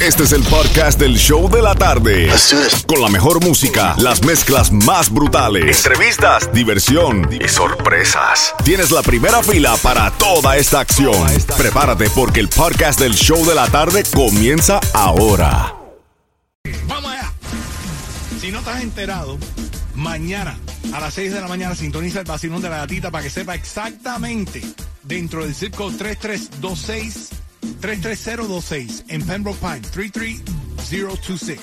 Este es el podcast del show de la tarde. Con la mejor música, las mezclas más brutales, entrevistas, diversión y sorpresas. Tienes la primera fila para toda esta acción. Prepárate porque el podcast del show de la tarde comienza ahora. Vamos allá. Si no estás enterado, mañana a las 6 de la mañana sintoniza el vacilón de la gatita para que sepa exactamente dentro del code 3326 33026 en Pembroke Pines 33026.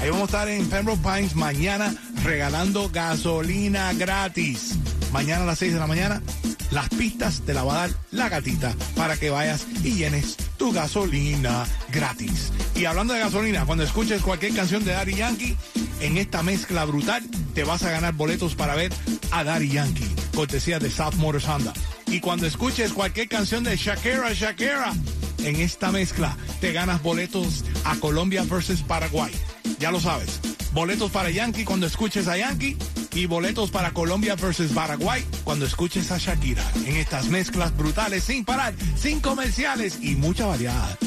Ahí vamos a estar en Pembroke Pines mañana regalando gasolina gratis. Mañana a las 6 de la mañana las pistas te la va a dar la gatita para que vayas y llenes tu gasolina gratis. Y hablando de gasolina, cuando escuches cualquier canción de Daddy Yankee, en esta mezcla brutal te vas a ganar boletos para ver a Daddy Yankee, cortesía de South Motors Honda. Y cuando escuches cualquier canción de Shakira, Shakira, en esta mezcla te ganas boletos a Colombia versus Paraguay. Ya lo sabes. Boletos para Yankee cuando escuches a Yankee y boletos para Colombia versus Paraguay cuando escuches a Shakira. En estas mezclas brutales sin parar, sin comerciales y mucha variedad.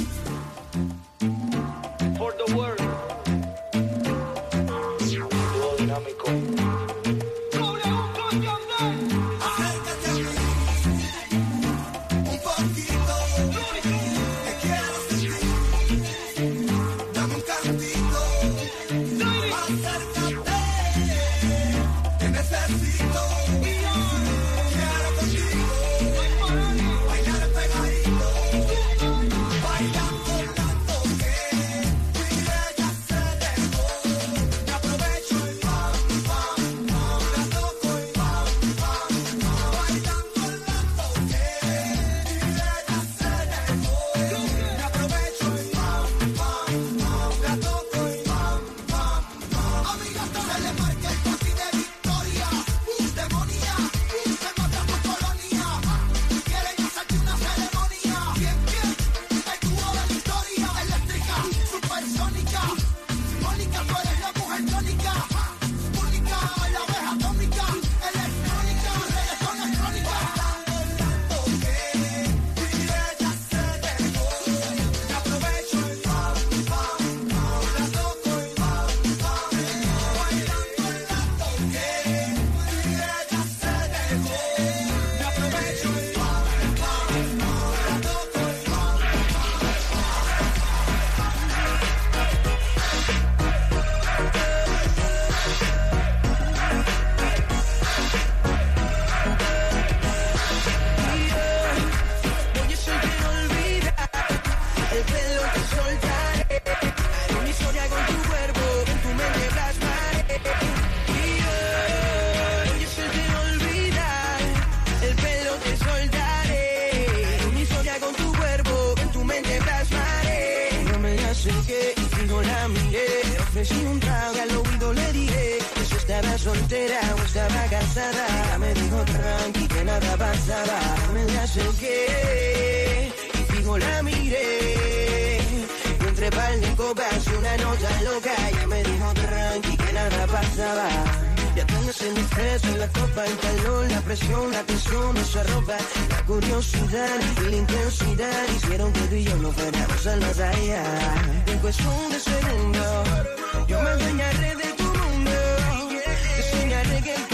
Nota loca, ella me dijo tranqui que nada pasaba. Ya tengas el estrés en la copa, el calor, la presión, la tensión, esa ropa, la curiosidad y la intensidad hicieron que tú y yo no fuéramos al más allá. En cuestión de segundos, yo me adueñaré de tu mundo, enseñaré que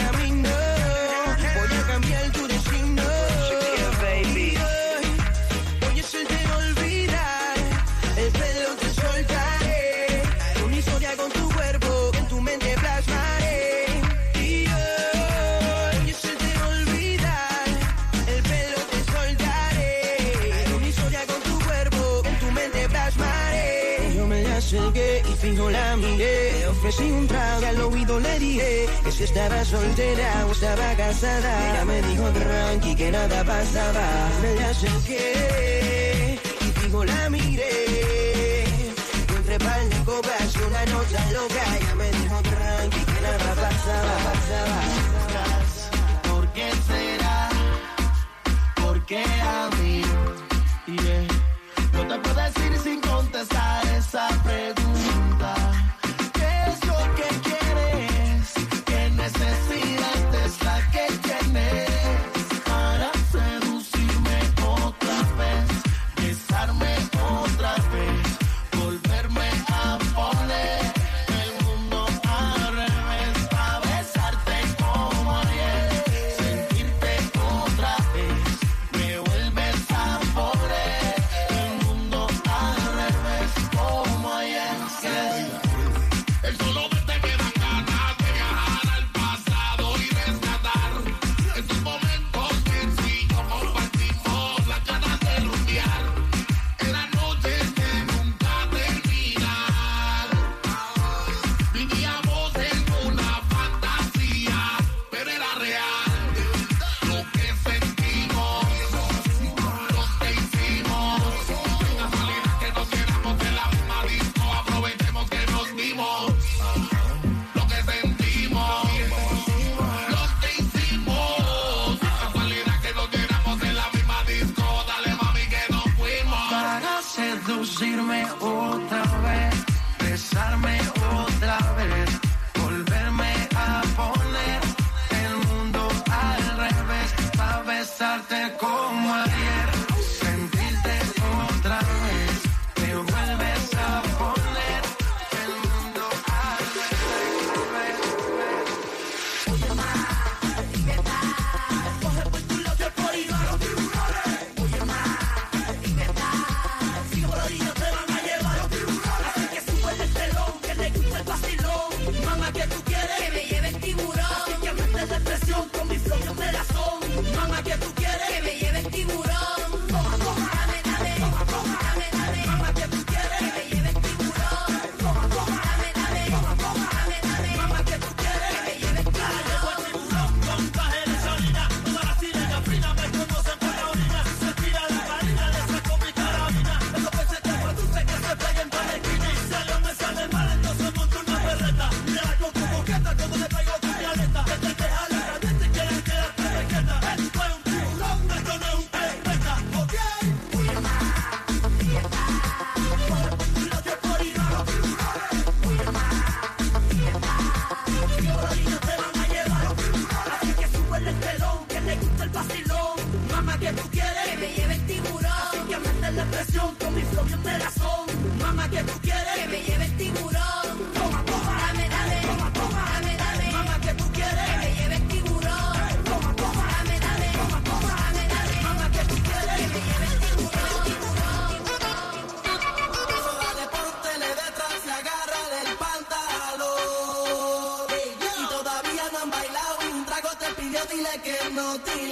ofrecí un trago y al oído le dije que si estaba soltera o estaba casada. Ella me dijo tranqui que nada pasaba. Me la acerqué y fijo la miré. Entre par de copas una nota loca, ella me dijo tranqui que nada pasaba, pasaba. ¿Por qué será? ¿Por qué a mí? Yeah. No te puedo decir sin contestar esa pregunta.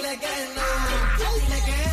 Dile que no. Dile que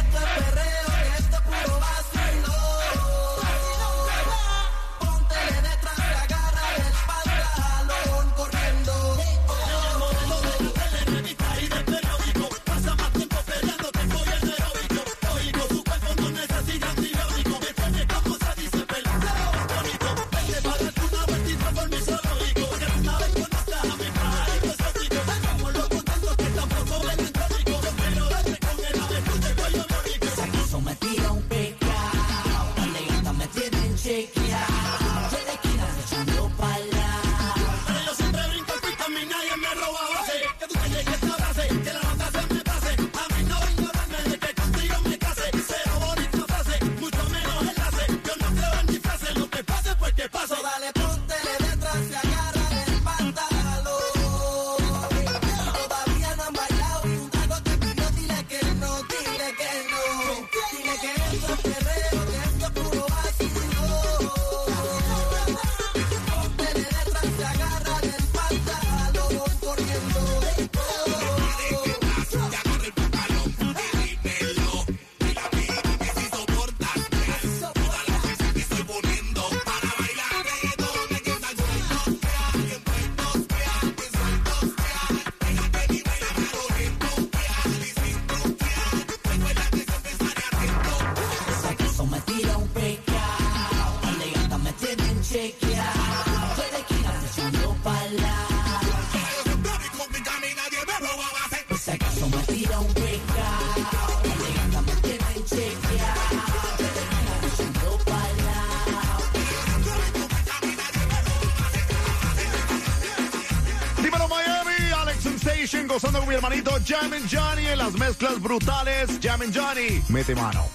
tienen chequeado. Soy de esquina echando pala. Por si acaso me tira un pecado, la gata me tienen chequeado. Soy de esquina echando pala. Dímelo Miami, Alex Sensation gozando con mi hermanito Jam and Johnny en las mezclas brutales. Jam and Johnny, mete mano.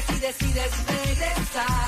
Que si decides regresar,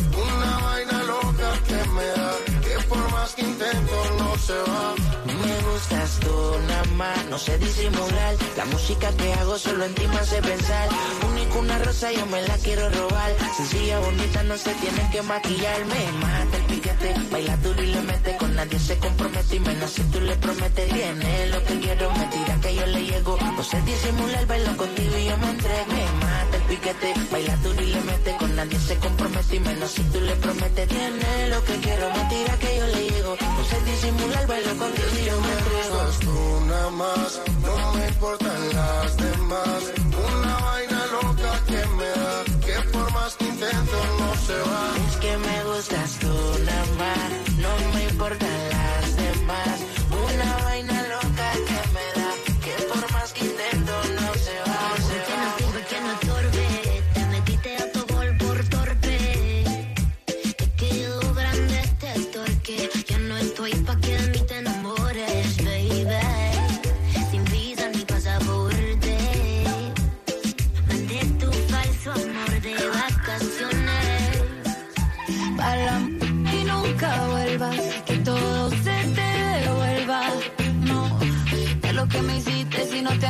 No. Me gustas tú nada más, no sé disimular. La música que hago solo en ti me hace pensar. Único una rosa, yo me la quiero robar. Sencilla, bonita, no se tiene que maquillar. Me mata el piquete, baila duro y le mete. Con nadie se compromete y menos si tú le prometes. Tiene lo que quiero, me tira que yo le llego. No sé disimular, bailo contigo y yo me entrego. Piquete, baila duro y le mete. Con nadie se compromete y menos si tú le prometes. Tiene lo que quiero, me tira que yo le llego. No sé disimular, bailo contigo y yo me entrego. tú nada más, no me importan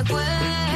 acuerdo.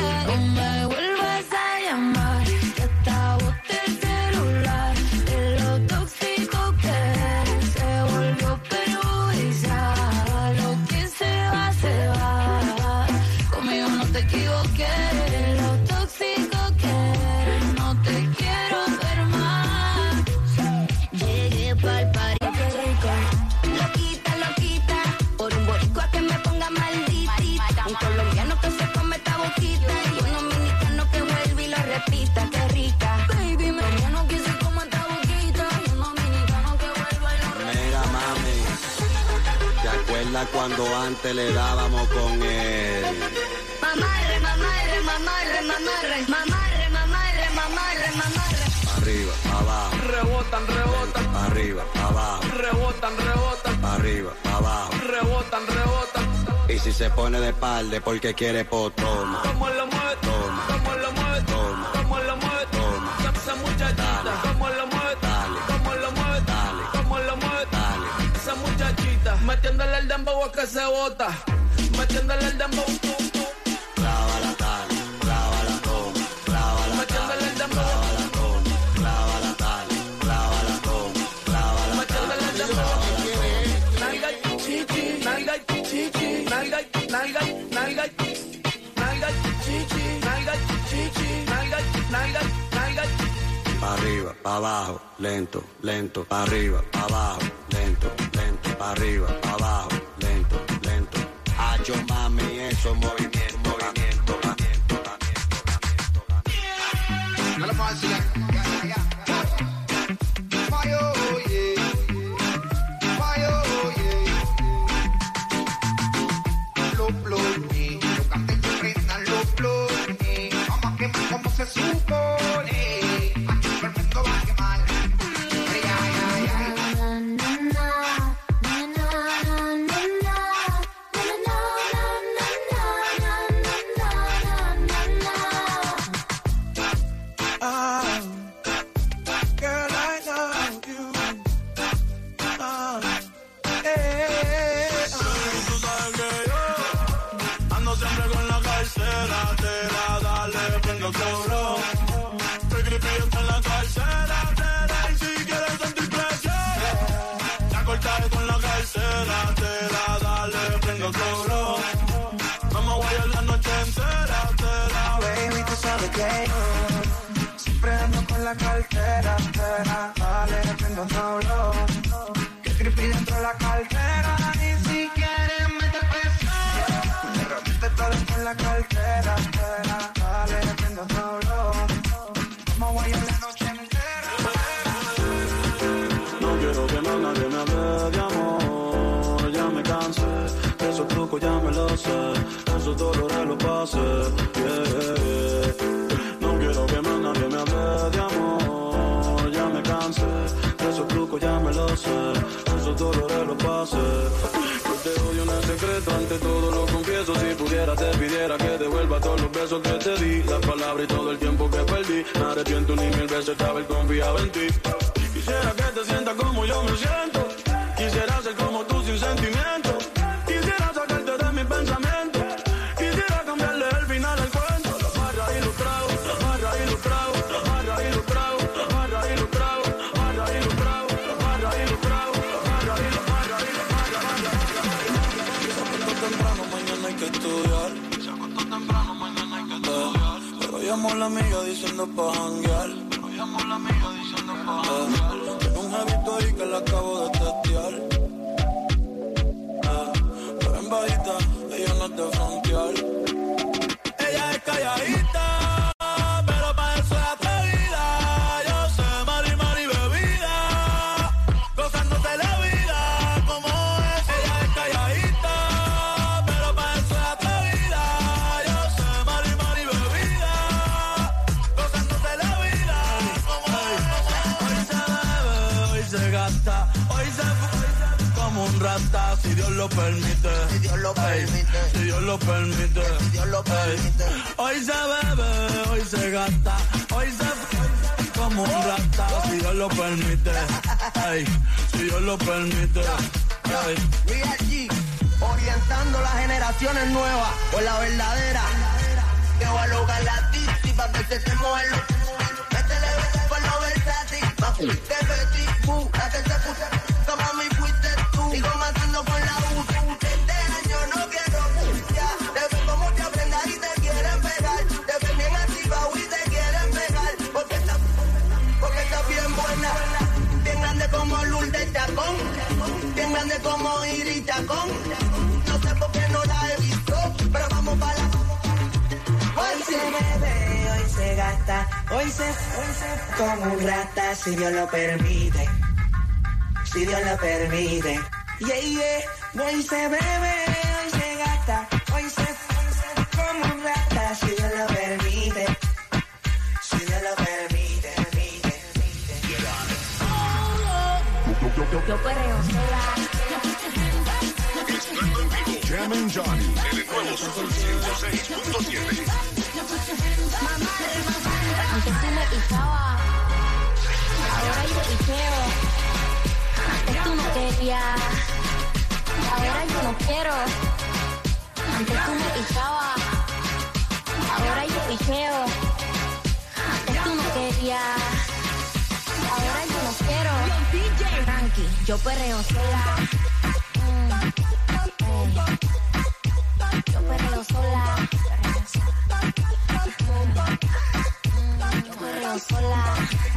Y si se pone de espalda porque quiere po, toma. ¿Cómo lo mueve? Toma. ¿Cómo lo mueve? Toma. ¿Cómo lo mueve? Toma. Esa muchachita. ¿Cómo lo mueve? Dale. ¿Cómo lo mueve? Dale. ¿Cómo lo mueve? Dale. Esa muchachita. Metiéndole el dembow a que se bota. Metiéndole el dembow. Arriba, pa' abajo, lento, lento, pa' arriba, pa' abajo, lento, lento, pa' arriba, pa' abajo, lento, lento. Hacho mami, eso movimiento, movimiento, movimiento, movimiento. No con la cartera, esos dolores los pasé. yeah. No quiero que más nadie me hable de amor, ya me cansé. De esos trucos ya me lo sé, esos dolores los pasé. Yo te odio en el secreto, ante todo lo confieso. Si pudiera te pidiera que devuelva todos los besos que te di, las palabras y todo el tiempo que perdí. Me arrepiento ni mil veces de haber confiado en ti. Quisiera que te sientas como yo me siento. A la amiga diciendo pa' janguear. Pero llamo la amiga diciendo pa' janguear. Tengo un jevito ahí que la acabo de testear. Eh, pero en bajita, ella no es de permite. Si Dios lo permite. Si Dios lo permite. Si Dios lo permite. Hoy se bebe, hoy se gasta, hoy se como un rata, si Dios lo permite. Ey, si Dios lo permite. G, orientando las generaciones nuevas por la verdadera. Que voy a lograr la titi pa' que se te mueva lo Métele por lo versátil, pa' que Betty Boo, la que se puso como un rata si Dios lo permite. Si Dios lo permite. Yeah, yeah, voy y se bebe. feo. Es que no quería. Ahora yo no quiero. Tranqui, yo perreo sola. Mm. Yo perreo sola. Perreo sola. Yo perreo sola. Mm.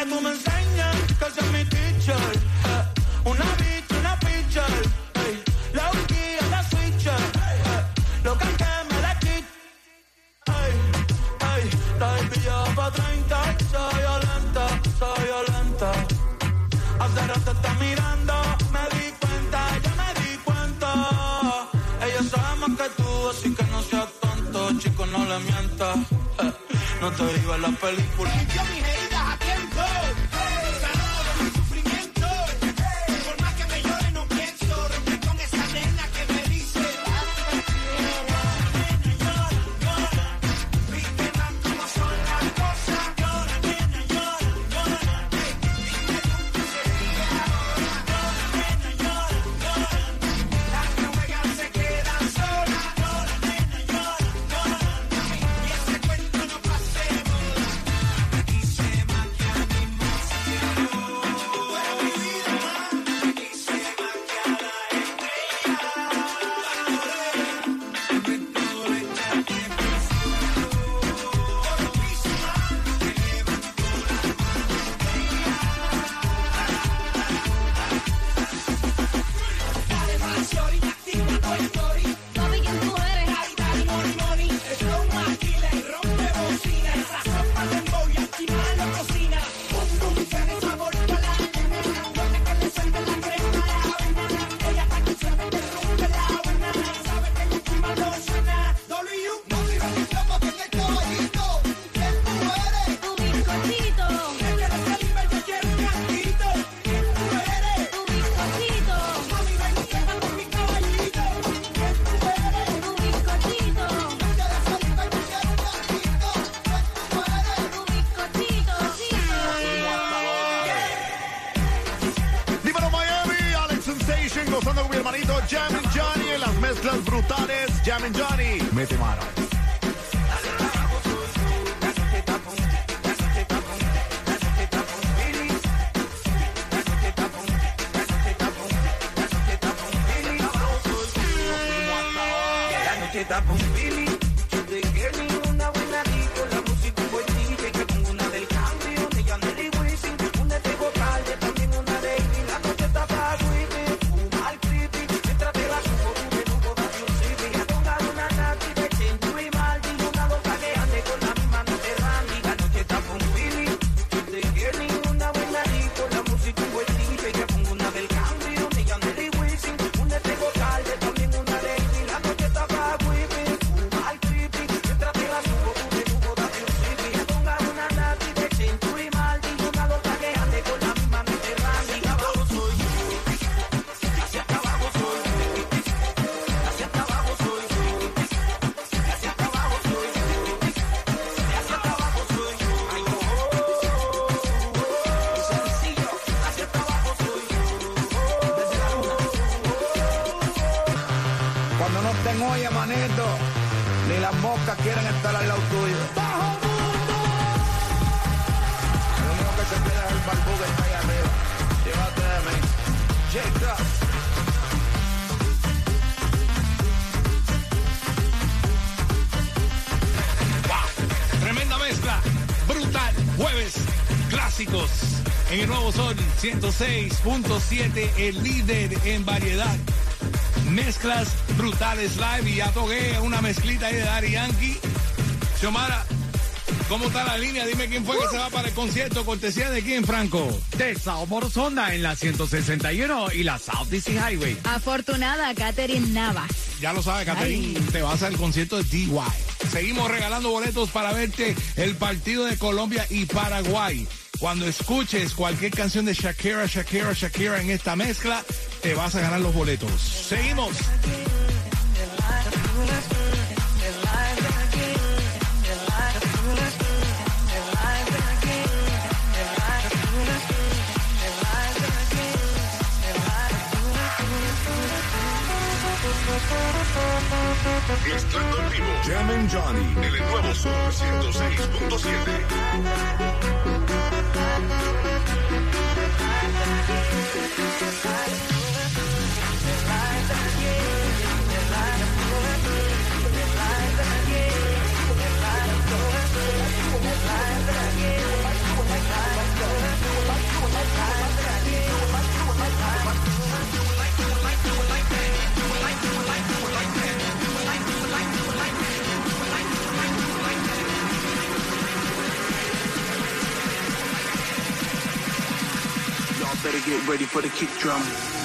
que tú me enseñas, que seas mi teacher. Eh, una bitch, una pitcher. Eh. La guía, la switcher. Lo que me la quit. Ay, ay, la pillado pa' 30. Soy violenta, soy violenta. Hace rato está mirando, me di cuenta, ya me di cuenta. Ella sabe más que tú, así que no seas tonto, chico, no le mientas. Eh, no te digo en la película. Cuando no te olla, manito, ni las moscas quieren estar al lado tuyo. ¡Bajo mundo! Lo único que se queda es el barbú que está ahí arriba. Llévate de mí. Shake up. brutal. Jueves clásicos en el nuevo Sol 106.7, el líder en variedad. Mezclas brutales live y ya toqué una mezclita ahí de Dari Yankee. Xiomara, ¿cómo está la línea? Dime quién fue que se va para el concierto. Cortesía de quién, Franco. De South Morsonda en la 161 y la South DC Highway. Afortunada Catherine Navas. Ya lo sabes, Ay. te vas al concierto de DY. Seguimos regalando boletos para verte el partido de Colombia y Paraguay. Cuando escuches cualquier canción de Shakira, Shakira, Shakira en esta mezcla, te vas a ganar los boletos. Seguimos. Mezclando en vivo. Jam and Johnny. En el nuevo Sol 106.7. get ready for the kick drum.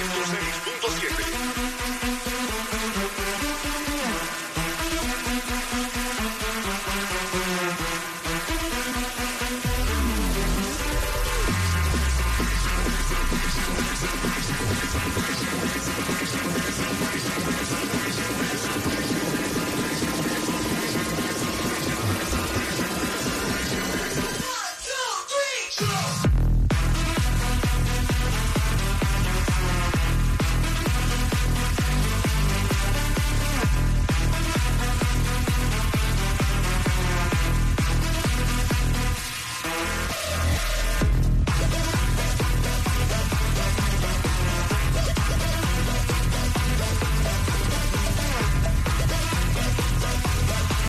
106.7.